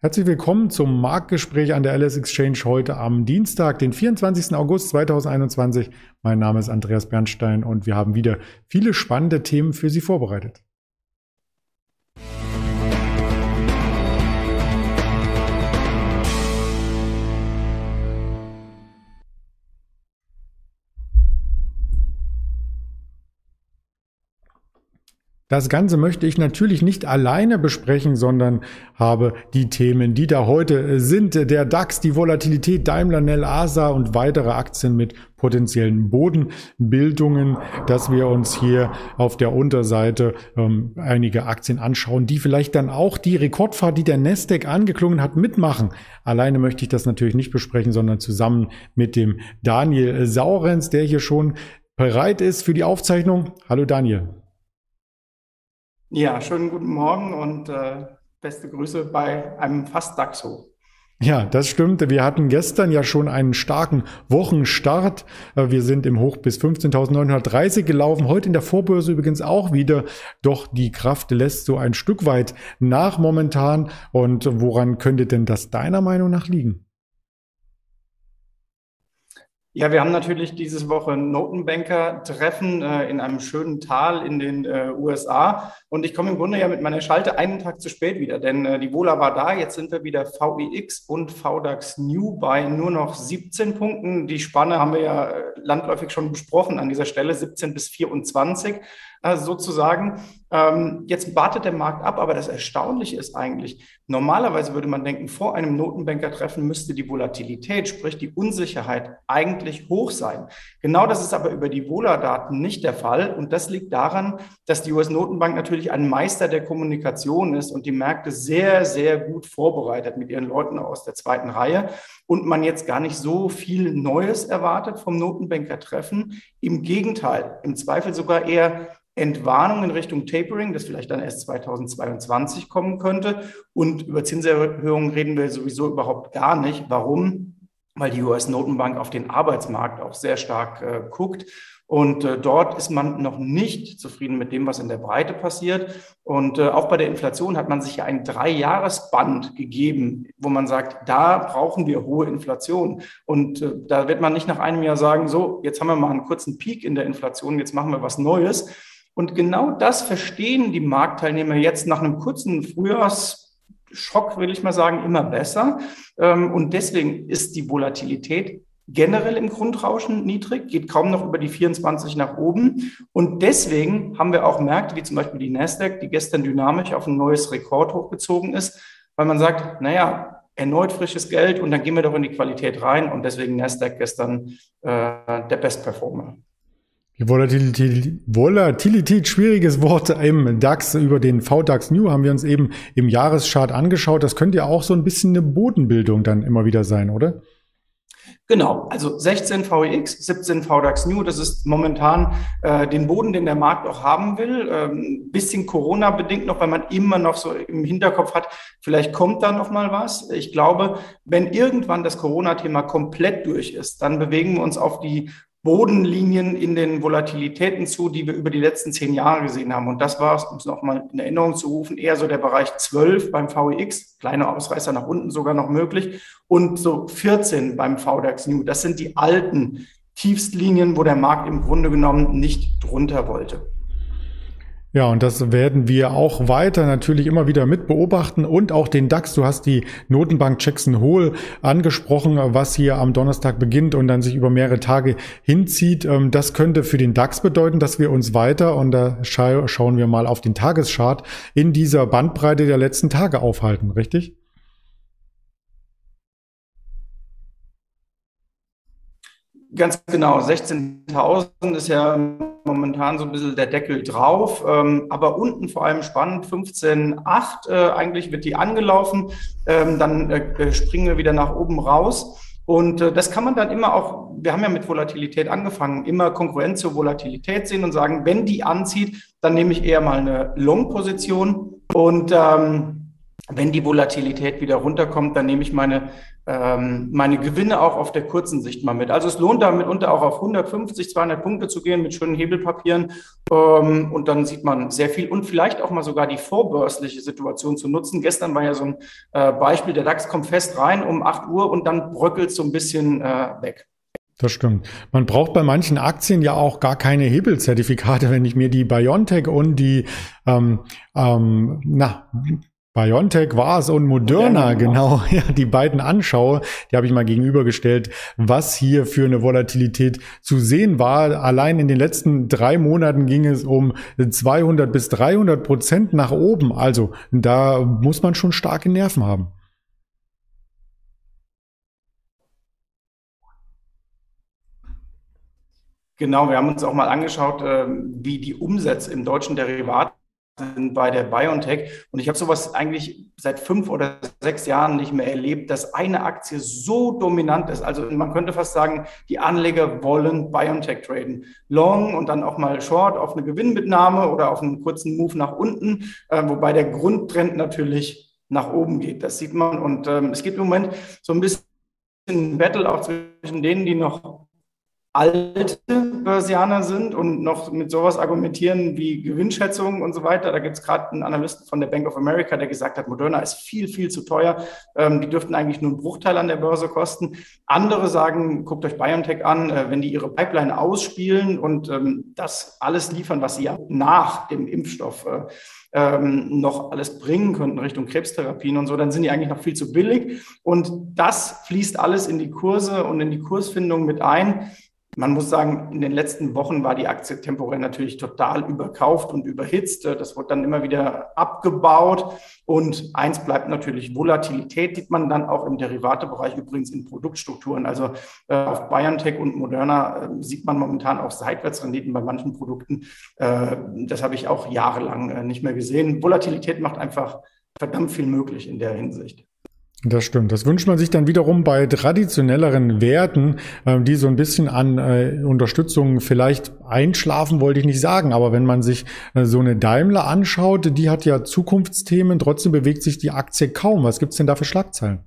Herzlich willkommen zum Marktgespräch an der LS Exchange heute am Dienstag, den 24. August 2021. Mein Name ist Andreas Bernstein und wir haben wieder viele spannende Themen für Sie vorbereitet. Das Ganze möchte ich natürlich nicht alleine besprechen, sondern habe die Themen, die da heute sind. Der DAX, die Volatilität, Daimler, Nell, ASA und weitere Aktien mit potenziellen Bodenbildungen, dass wir uns hier auf der Unterseite ähm, einige Aktien anschauen, die vielleicht dann auch die Rekordfahrt, die der Nasdaq angeklungen hat, mitmachen. Alleine möchte ich das natürlich nicht besprechen, sondern zusammen mit dem Daniel Saurenz, der hier schon bereit ist für die Aufzeichnung. Hallo Daniel. Ja, schönen guten Morgen und äh, beste Grüße bei einem fast DAXO. Ja, das stimmt. Wir hatten gestern ja schon einen starken Wochenstart. Äh, wir sind im Hoch bis 15.930 gelaufen. Heute in der Vorbörse übrigens auch wieder. Doch die Kraft lässt so ein Stück weit nach momentan. Und woran könnte denn das deiner Meinung nach liegen? Ja, wir haben natürlich diese Woche Notenbanker-Treffen äh, in einem schönen Tal in den äh, USA. Und ich komme im Grunde ja mit meiner Schalte einen Tag zu spät wieder, denn äh, die Wohler war da. Jetzt sind wir wieder VIX und VDAX New bei nur noch 17 Punkten. Die Spanne haben wir ja äh, landläufig schon besprochen an dieser Stelle, 17 bis 24 äh, sozusagen. Ähm, jetzt wartet der Markt ab, aber das Erstaunliche ist eigentlich, normalerweise würde man denken, vor einem Notenbankertreffen müsste die Volatilität, sprich die Unsicherheit, eigentlich hoch sein. Genau das ist aber über die Vola-Daten nicht der Fall. Und das liegt daran, dass die US-Notenbank natürlich ein Meister der Kommunikation ist und die Märkte sehr, sehr gut vorbereitet mit ihren Leuten aus der zweiten Reihe und man jetzt gar nicht so viel Neues erwartet vom Notenbanker-Treffen. Im Gegenteil, im Zweifel sogar eher Entwarnung in Richtung Tapering, das vielleicht dann erst 2022 kommen könnte. Und über Zinserhöhungen reden wir sowieso überhaupt gar nicht. Warum? Weil die US-Notenbank auf den Arbeitsmarkt auch sehr stark äh, guckt. Und äh, dort ist man noch nicht zufrieden mit dem, was in der Breite passiert. Und äh, auch bei der Inflation hat man sich ja ein Dreijahresband gegeben, wo man sagt, da brauchen wir hohe Inflation. Und äh, da wird man nicht nach einem Jahr sagen, so, jetzt haben wir mal einen kurzen Peak in der Inflation, jetzt machen wir was Neues, und genau das verstehen die Marktteilnehmer jetzt nach einem kurzen Frühjahrsschock, will ich mal sagen, immer besser. Ähm, und deswegen ist die Volatilität generell im Grundrauschen niedrig, geht kaum noch über die 24 nach oben. Und deswegen haben wir auch Märkte wie zum Beispiel die Nasdaq, die gestern dynamisch auf ein neues Rekord hochgezogen ist, weil man sagt, naja, erneut frisches Geld und dann gehen wir doch in die Qualität rein. Und deswegen Nasdaq gestern äh, der Best Performer. Die Volatilität, Volatilität, schwieriges Wort im DAX über den VDAX New haben wir uns eben im Jahreschart angeschaut. Das könnte ja auch so ein bisschen eine Bodenbildung dann immer wieder sein, oder? Genau, also 16 VEX, 17 VDAX New, das ist momentan äh, den Boden, den der Markt auch haben will. Ähm, bisschen Corona bedingt noch, weil man immer noch so im Hinterkopf hat, vielleicht kommt da noch mal was. Ich glaube, wenn irgendwann das Corona-Thema komplett durch ist, dann bewegen wir uns auf die Bodenlinien in den Volatilitäten zu, die wir über die letzten zehn Jahre gesehen haben. Und das war, um es nochmal in Erinnerung zu rufen, eher so der Bereich 12 beim VEX, kleine Ausreißer nach unten sogar noch möglich, und so 14 beim VDAX New. Das sind die alten Tiefstlinien, wo der Markt im Grunde genommen nicht drunter wollte. Ja, und das werden wir auch weiter natürlich immer wieder mit beobachten und auch den DAX. Du hast die Notenbank Jackson Hole angesprochen, was hier am Donnerstag beginnt und dann sich über mehrere Tage hinzieht. Ähm, das könnte für den DAX bedeuten, dass wir uns weiter, und da schauen wir mal auf den Tageschart, in dieser Bandbreite der letzten Tage aufhalten, richtig? Ganz genau, 16.000 ist ja momentan so ein bisschen der Deckel drauf, ähm, aber unten vor allem spannend, 15.8 äh, eigentlich wird die angelaufen, ähm, dann äh, äh, springen wir wieder nach oben raus. Und äh, das kann man dann immer auch, wir haben ja mit Volatilität angefangen, immer konkurrent zur Volatilität sehen und sagen, wenn die anzieht, dann nehme ich eher mal eine Long-Position. Und ähm, wenn die Volatilität wieder runterkommt, dann nehme ich meine, ähm, meine Gewinne auch auf der kurzen Sicht mal mit. Also es lohnt da mitunter auch auf 150, 200 Punkte zu gehen mit schönen Hebelpapieren ähm, und dann sieht man sehr viel und vielleicht auch mal sogar die vorbörsliche Situation zu nutzen. Gestern war ja so ein äh, Beispiel, der DAX kommt fest rein um 8 Uhr und dann bröckelt so ein bisschen äh, weg. Das stimmt. Man braucht bei manchen Aktien ja auch gar keine Hebelzertifikate, wenn ich mir die Biontech und die ähm, ähm, na, BioNTech war es und Moderna, genau, ja, die beiden anschaue, die habe ich mal gegenübergestellt, was hier für eine Volatilität zu sehen war. Allein in den letzten drei Monaten ging es um 200 bis 300 Prozent nach oben. Also da muss man schon starke Nerven haben. Genau, wir haben uns auch mal angeschaut, ähm, wie die Umsätze im deutschen Derivat bei der BioNTech. Und ich habe sowas eigentlich seit fünf oder sechs Jahren nicht mehr erlebt, dass eine Aktie so dominant ist. Also man könnte fast sagen, die Anleger wollen BioNTech traden. Long und dann auch mal Short auf eine Gewinnmitnahme oder auf einen kurzen Move nach unten, äh, wobei der Grundtrend natürlich nach oben geht. Das sieht man. Und ähm, es gibt im Moment so ein bisschen Battle auch zwischen denen, die noch alte Börsianer sind und noch mit sowas argumentieren wie Gewinnschätzungen und so weiter. Da gibt es gerade einen Analysten von der Bank of America, der gesagt hat, Moderna ist viel, viel zu teuer. Ähm, die dürften eigentlich nur einen Bruchteil an der Börse kosten. Andere sagen, guckt euch BioNTech an, äh, wenn die ihre Pipeline ausspielen und ähm, das alles liefern, was sie ja nach dem Impfstoff äh, ähm, noch alles bringen könnten Richtung Krebstherapien und so, dann sind die eigentlich noch viel zu billig. Und das fließt alles in die Kurse und in die Kursfindung mit ein. Man muss sagen, in den letzten Wochen war die Aktie temporär natürlich total überkauft und überhitzt. Das wird dann immer wieder abgebaut. Und eins bleibt natürlich Volatilität, sieht man dann auch im Derivatebereich, übrigens in Produktstrukturen. Also äh, auf BioNTech und Moderna äh, sieht man momentan auch Seitwärtsrenditen bei manchen Produkten. Äh, das habe ich auch jahrelang äh, nicht mehr gesehen. Volatilität macht einfach verdammt viel möglich in der Hinsicht. Das stimmt. Das wünscht man sich dann wiederum bei traditionelleren Werten, äh, die so ein bisschen an äh, Unterstützung vielleicht einschlafen, wollte ich nicht sagen. Aber wenn man sich äh, so eine Daimler anschaut, die hat ja Zukunftsthemen, trotzdem bewegt sich die Aktie kaum. Was gibt's denn da für Schlagzeilen?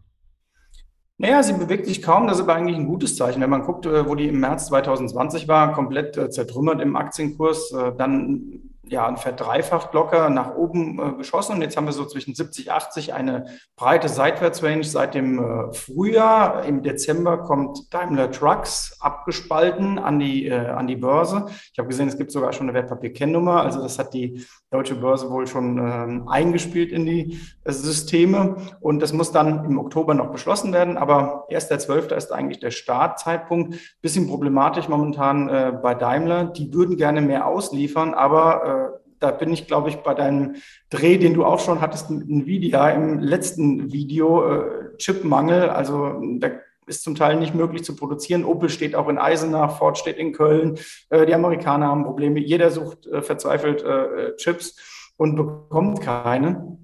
Naja, sie bewegt sich kaum, das ist aber eigentlich ein gutes Zeichen. Wenn man guckt, wo die im März 2020 war, komplett zertrümmert im Aktienkurs, dann ja, verdreifacht locker nach oben äh, geschossen. Und jetzt haben wir so zwischen 70, 80 eine breite Seitwärtsrange seit dem äh, Frühjahr. Im Dezember kommt Daimler Trucks abgespalten an die, äh, an die Börse. Ich habe gesehen, es gibt sogar schon eine Wertpapierkennnummer. Also das hat die deutsche Börse wohl schon ähm, eingespielt in die äh, Systeme. Und das muss dann im Oktober noch beschlossen werden. Aber erst der 12. ist eigentlich der Startzeitpunkt. Bisschen problematisch momentan äh, bei Daimler. Die würden gerne mehr ausliefern, aber äh, da bin ich, glaube ich, bei deinem Dreh, den du auch schon hattest mit Nvidia im letzten Video, äh, Chipmangel. Also da ist zum Teil nicht möglich zu produzieren. Opel steht auch in Eisenach, Ford steht in Köln. Äh, die Amerikaner haben Probleme. Jeder sucht äh, verzweifelt äh, Chips und bekommt keine.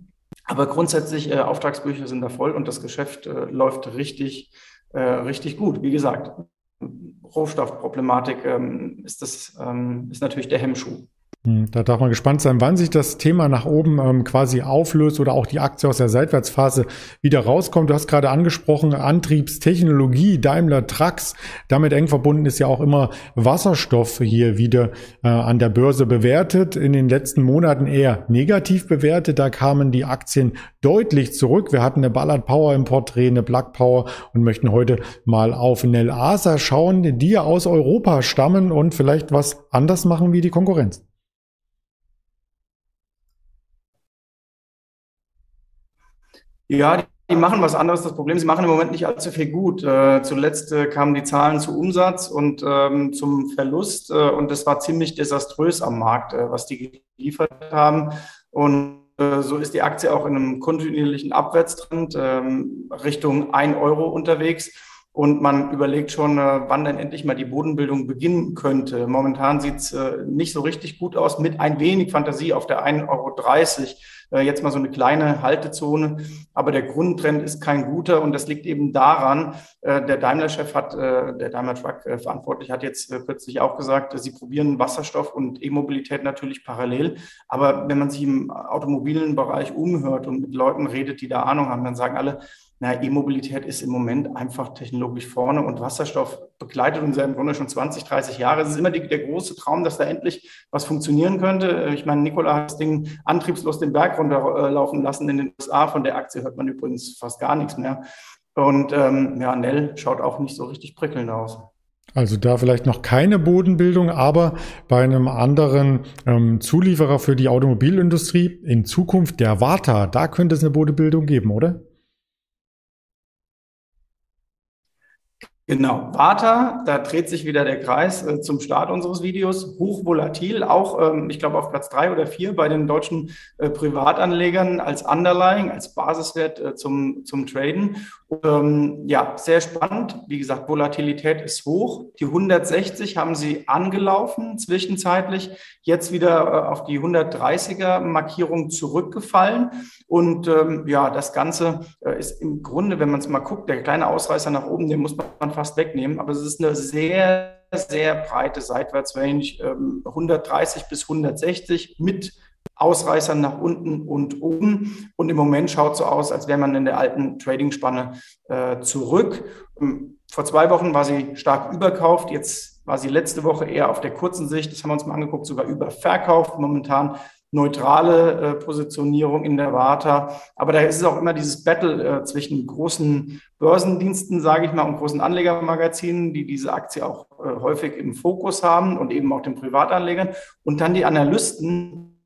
Aber grundsätzlich, äh, Auftragsbücher sind da voll und das Geschäft äh, läuft richtig, richtig gut. Wie gesagt, Rohstoffproblematik ähm, ist, das, ähm, ist natürlich der Hemmschuh. Hm, da darf man gespannt sein, wann sich das Thema nach oben ähm, quasi auflöst oder auch die Aktie aus der Seitwärtsphase wieder rauskommt. Du hast gerade angesprochen, Antriebstechnologie, Daimler Trucks. Damit eng verbunden ist ja auch immer Wasserstoff hier wieder äh, an der Börse bewertet. In den letzten Monaten eher negativ bewertet. Da kamen die Aktien deutlich zurück. Wir hatten eine Ballard Power im Porträt, eine Plug Power und möchten heute mal auf Nel Asa schauen, die ja aus Europa stammen und vielleicht was anders machen wie die Konkurrenz. Ja, die machen was anderes. Das Problem, sie machen im Moment nicht allzu viel gut. Äh, zuletzt äh, kamen die Zahlen zu Umsatz und ähm, zum Verlust äh, und das war ziemlich desaströs am Markt, äh, was die geliefert haben. Und äh, so ist die Aktie auch in einem kontinuierlichen Abwärtstrend ähm, Richtung 1 Euro unterwegs. Und man überlegt schon, äh, wann denn endlich mal die Bodenbildung beginnen könnte. Momentan sieht's nicht so richtig gut aus, mit ein wenig Fantasie auf der 1,30 Euro Äh, jetzt mal so eine kleine Haltezone, aber der Grundtrend ist kein guter und das liegt eben daran, äh, der Daimler-Chef hat, äh, der Daimler-Truck-Verantwortliche hat jetzt kürzlich auch gesagt, sie probieren Wasserstoff und E-Mobilität natürlich parallel, aber wenn man sich im automobilen Bereich umhört und mit Leuten redet, die da Ahnung haben, dann sagen alle, na, E-Mobilität ist im Moment einfach technologisch vorne und Wasserstoff begleitet uns ja im Grunde schon 20, 30 Jahre. Es ist immer die, der große Traum, dass da endlich was funktionieren könnte. Ich meine, Nikola hat das Ding antriebslos den Berg runterlaufen lassen in den USA. Von der Aktie hört man übrigens fast gar nichts mehr. Und ähm, ja, Nell schaut auch nicht so richtig prickelnd aus. Also da vielleicht noch keine Bodenbildung, aber bei einem anderen ähm, Zulieferer für die Automobilindustrie in Zukunft, der Warta, da könnte es eine Bodenbildung geben, oder? Genau, Vata, da dreht sich wieder der Kreis äh, zum Start unseres Videos. Hochvolatil, auch ähm, ich glaube auf Platz drei oder vier bei den deutschen äh, Privatanlegern als Underlying, als Basiswert äh, zum, zum Traden. Ähm, ja, sehr spannend. Wie gesagt, Volatilität ist hoch. Die 160 haben sie angelaufen zwischenzeitlich, jetzt wieder äh, auf die 130er Markierung zurückgefallen. Und ähm, ja, das Ganze äh, ist im Grunde, wenn man es mal guckt, der kleine Ausreißer nach oben, den muss man fast wegnehmen. Aber es ist eine sehr, sehr breite Seitwärtsrange, ähm, 130 bis 160 mit Ausreißern nach unten und oben. Und im Moment schaut so aus, als wäre man in der alten Trading-Spanne äh, zurück. Ähm, vor zwei Wochen war sie stark überkauft. Jetzt war sie letzte Woche eher auf der kurzen Sicht. Das haben wir uns mal angeguckt, sogar überverkauft. Momentan neutrale äh, Positionierung in der Warta. Aber da ist es auch immer dieses Battle äh, zwischen großen Börsendiensten, sage ich mal, und großen Anlegermagazinen, die diese Aktie auch äh, häufig im Fokus haben und eben auch den Privatanlegern. Und dann die Analysten,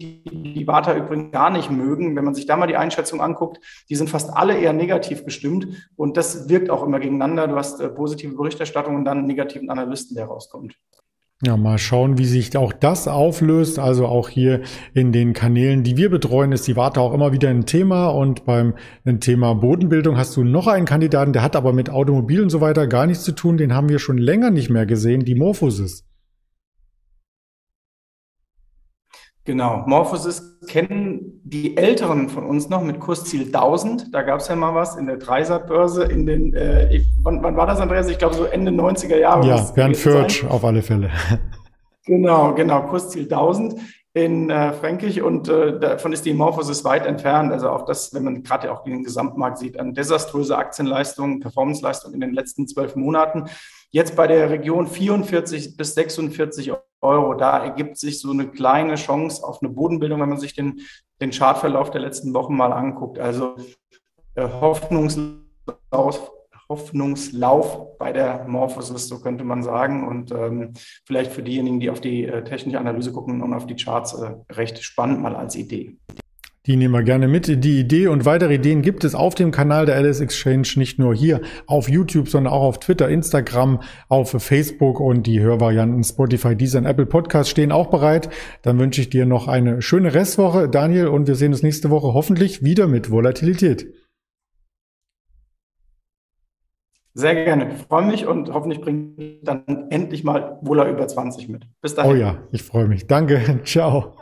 die die Warta übrigens gar nicht mögen. Wenn man sich da mal die Einschätzung anguckt, die sind fast alle eher negativ gestimmt. Und das wirkt auch immer gegeneinander. Du hast äh, positive Berichterstattung und dann einen negativen Analysten, der rauskommt. Ja, mal schauen, wie sich auch das auflöst. Also auch hier in den Kanälen, die wir betreuen, ist die Warte auch immer wieder ein Thema. Und beim Thema Bodenbildung hast du noch einen Kandidaten, der hat aber mit Automobil und so weiter gar nichts zu tun. Den haben wir schon länger nicht mehr gesehen, die Morphosis. Genau, Morphosis kennen die Älteren von uns noch mit Kursziel 1000. Da gab es ja mal was in der Dreisat-Börse in den, äh, ich, wann, wann, war das, Andreas? Ich glaube so Ende 90er Jahre. Ja, Bernd Fürth auf alle Fälle. Genau, genau, Kursziel 1000 in äh, Fränkisch und äh, davon ist die Morphosis weit entfernt. Also auch das, wenn man gerade auch den Gesamtmarkt sieht, an desaströse Aktienleistung, Performanceleistung in den letzten zwölf Monaten. Jetzt bei der Region 44 bis 46 Euro, da ergibt sich so eine kleine Chance auf eine Bodenbildung, wenn man sich den, den Chartverlauf der letzten Wochen mal anguckt. Also äh, Hoffnungslauf, Hoffnungslauf bei der Morphosis, so könnte man sagen. Und ähm, vielleicht für diejenigen, die auf die äh, technische Analyse gucken und auf die Charts, äh, recht spannend mal als Idee. Die nehmen wir gerne mit. Die Idee und weitere Ideen gibt es auf dem Kanal der Alice Exchange, nicht nur hier auf YouTube, sondern auch auf Twitter, Instagram, auf Facebook und die Hörvarianten Spotify, Deezer und Apple Podcast stehen auch bereit. Dann wünsche ich dir noch eine schöne Restwoche, Daniel, und wir sehen uns nächste Woche hoffentlich wieder mit Volatilität. Sehr gerne. Ich freue mich und hoffentlich bringe ich dann endlich mal Wohler über 20 mit. Bis dahin. Oh ja, ich freue mich. Danke. Ciao.